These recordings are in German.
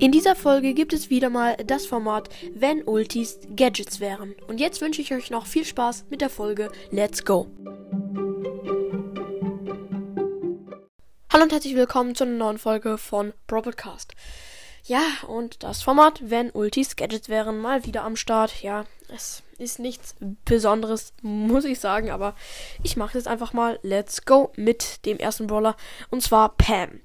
In dieser Folge gibt es wieder mal das Format, wenn Ultis Gadgets wären. Und jetzt wünsche ich euch noch viel Spaß mit der Folge Let's Go! Hallo und herzlich willkommen zu einer neuen Folge von Broadcast. Ja, und das Format, wenn Ultis Gadgets wären, mal wieder am Start. Ja, es ist nichts Besonderes, muss ich sagen, aber ich mache jetzt einfach mal Let's Go mit dem ersten Brawler und zwar Pam.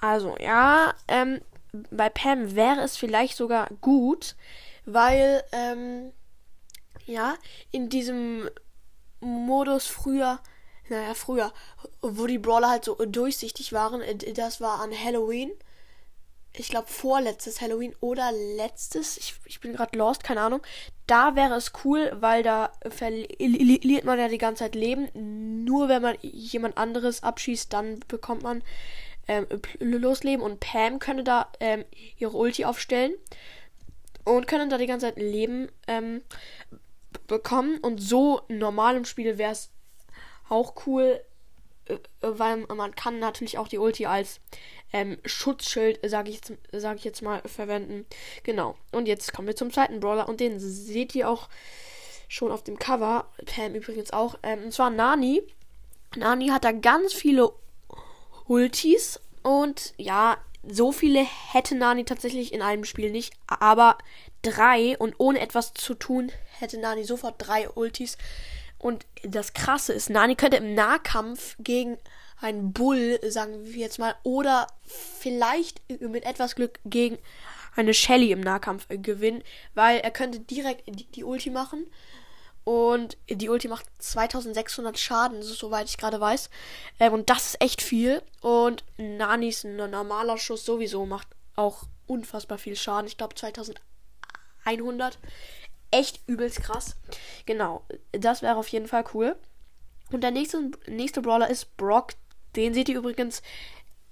Also, ja, ähm, bei Pam wäre es vielleicht sogar gut, weil, ähm, ja, in diesem Modus früher, naja, früher, wo die Brawler halt so durchsichtig waren, äh, das war an Halloween. Ich glaube, vorletztes Halloween oder letztes, ich, ich bin gerade lost, keine Ahnung. Da wäre es cool, weil da verliert man ja die ganze Zeit Leben. Nur wenn man jemand anderes abschießt, dann bekommt man ähm, losleben und Pam könnte da ähm, ihre Ulti aufstellen und können da die ganze Zeit Leben ähm, bekommen und so normal im Spiel wäre es auch cool, äh, weil man kann natürlich auch die Ulti als ähm, Schutzschild, sage ich, sag ich jetzt mal, verwenden. Genau. Und jetzt kommen wir zum zweiten Brawler und den seht ihr auch schon auf dem Cover. Pam übrigens auch. Ähm, und zwar Nani. Nani hat da ganz viele Ultis. Und ja, so viele hätte Nani tatsächlich in einem Spiel nicht. Aber drei und ohne etwas zu tun hätte Nani sofort drei Ultis. Und das Krasse ist, Nani könnte im Nahkampf gegen einen Bull, sagen wir jetzt mal, oder vielleicht mit etwas Glück gegen eine Shelly im Nahkampf gewinnen, weil er könnte direkt die, die Ulti machen und die Ulti macht 2600 Schaden, soweit ich gerade weiß. Ähm, und das ist echt viel. Und Nanis ein normaler Schuss sowieso macht auch unfassbar viel Schaden. Ich glaube 2100. Echt übelst krass. Genau, das wäre auf jeden Fall cool. Und der nächste, nächste Brawler ist Brock. Den seht ihr übrigens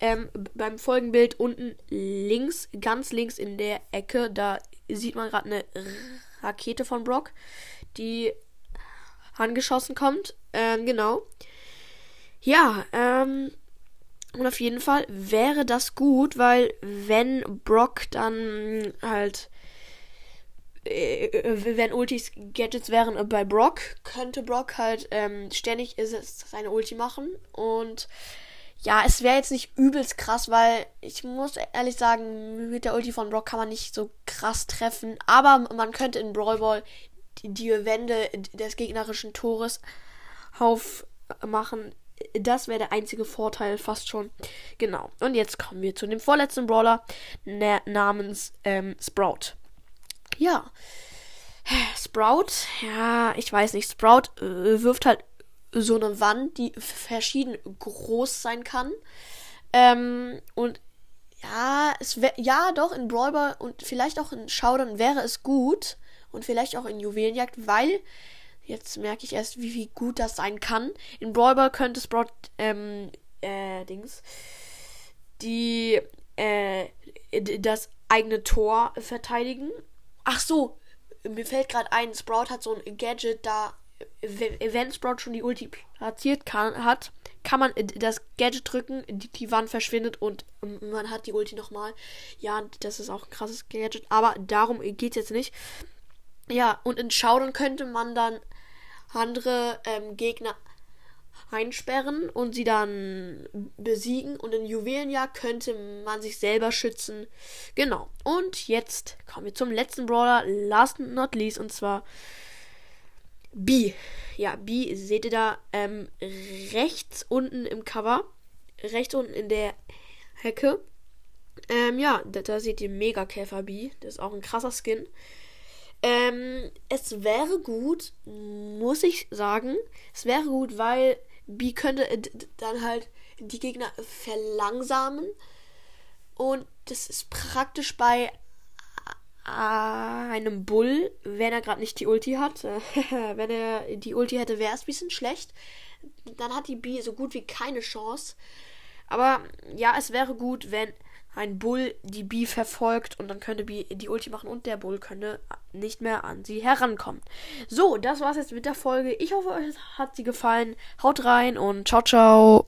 ähm, beim Folgenbild unten links, ganz links in der Ecke. Da sieht man gerade eine Rakete von Brock, die angeschossen kommt. Ähm, genau. Ja, ähm, und auf jeden Fall wäre das gut, weil wenn Brock dann halt äh, wenn Ultis Gadgets wären bei Brock, könnte Brock halt ähm, ständig seine Ulti machen. Und ja, es wäre jetzt nicht übelst krass, weil ich muss ehrlich sagen, mit der Ulti von Brock kann man nicht so krass treffen. Aber man könnte in Brawl Ball die, Wände des gegnerischen Tores aufmachen. Das wäre der einzige Vorteil fast schon. Genau. Und jetzt kommen wir zu dem vorletzten Brawler namens ähm, Sprout. Ja. Sprout, ja, ich weiß nicht. Sprout äh, wirft halt so eine Wand, die verschieden groß sein kann. Ähm, und ja, es wär, ja, doch, in Brawler und vielleicht auch in Showdown wäre es gut, und vielleicht auch in Juwelenjagd, weil jetzt merke ich erst, wie, wie gut das sein kann. In Brawl könnte Sprout, ähm, äh, Dings, die, äh, das eigene Tor verteidigen. Ach so, mir fällt gerade ein, Sprout hat so ein Gadget, da, wenn Sprout schon die Ulti platziert kann, hat, kann man das Gadget drücken, die, die Wand verschwindet und man hat die Ulti nochmal. Ja, das ist auch ein krasses Gadget, aber darum geht es jetzt nicht. Ja, und in Showdown könnte man dann andere ähm, Gegner einsperren und sie dann besiegen. Und in Juwelenjagd könnte man sich selber schützen. Genau. Und jetzt kommen wir zum letzten Brawler, last but not least, und zwar B. Ja, B seht ihr da ähm, rechts unten im Cover. Rechts unten in der Hecke. Ähm, ja, da, da seht ihr Megakäfer B. Das ist auch ein krasser Skin. Ähm, es wäre gut, muss ich sagen. Es wäre gut, weil B könnte dann halt die Gegner verlangsamen. Und das ist praktisch bei einem Bull, wenn er gerade nicht die Ulti hat. wenn er die Ulti hätte, wäre es ein bisschen schlecht. Dann hat die B so gut wie keine Chance. Aber ja, es wäre gut, wenn ein Bull die Bee verfolgt und dann könnte Bee die Ulti machen und der Bull könnte nicht mehr an sie herankommen. So, das war's jetzt mit der Folge. Ich hoffe, euch hat sie gefallen. Haut rein und ciao, ciao.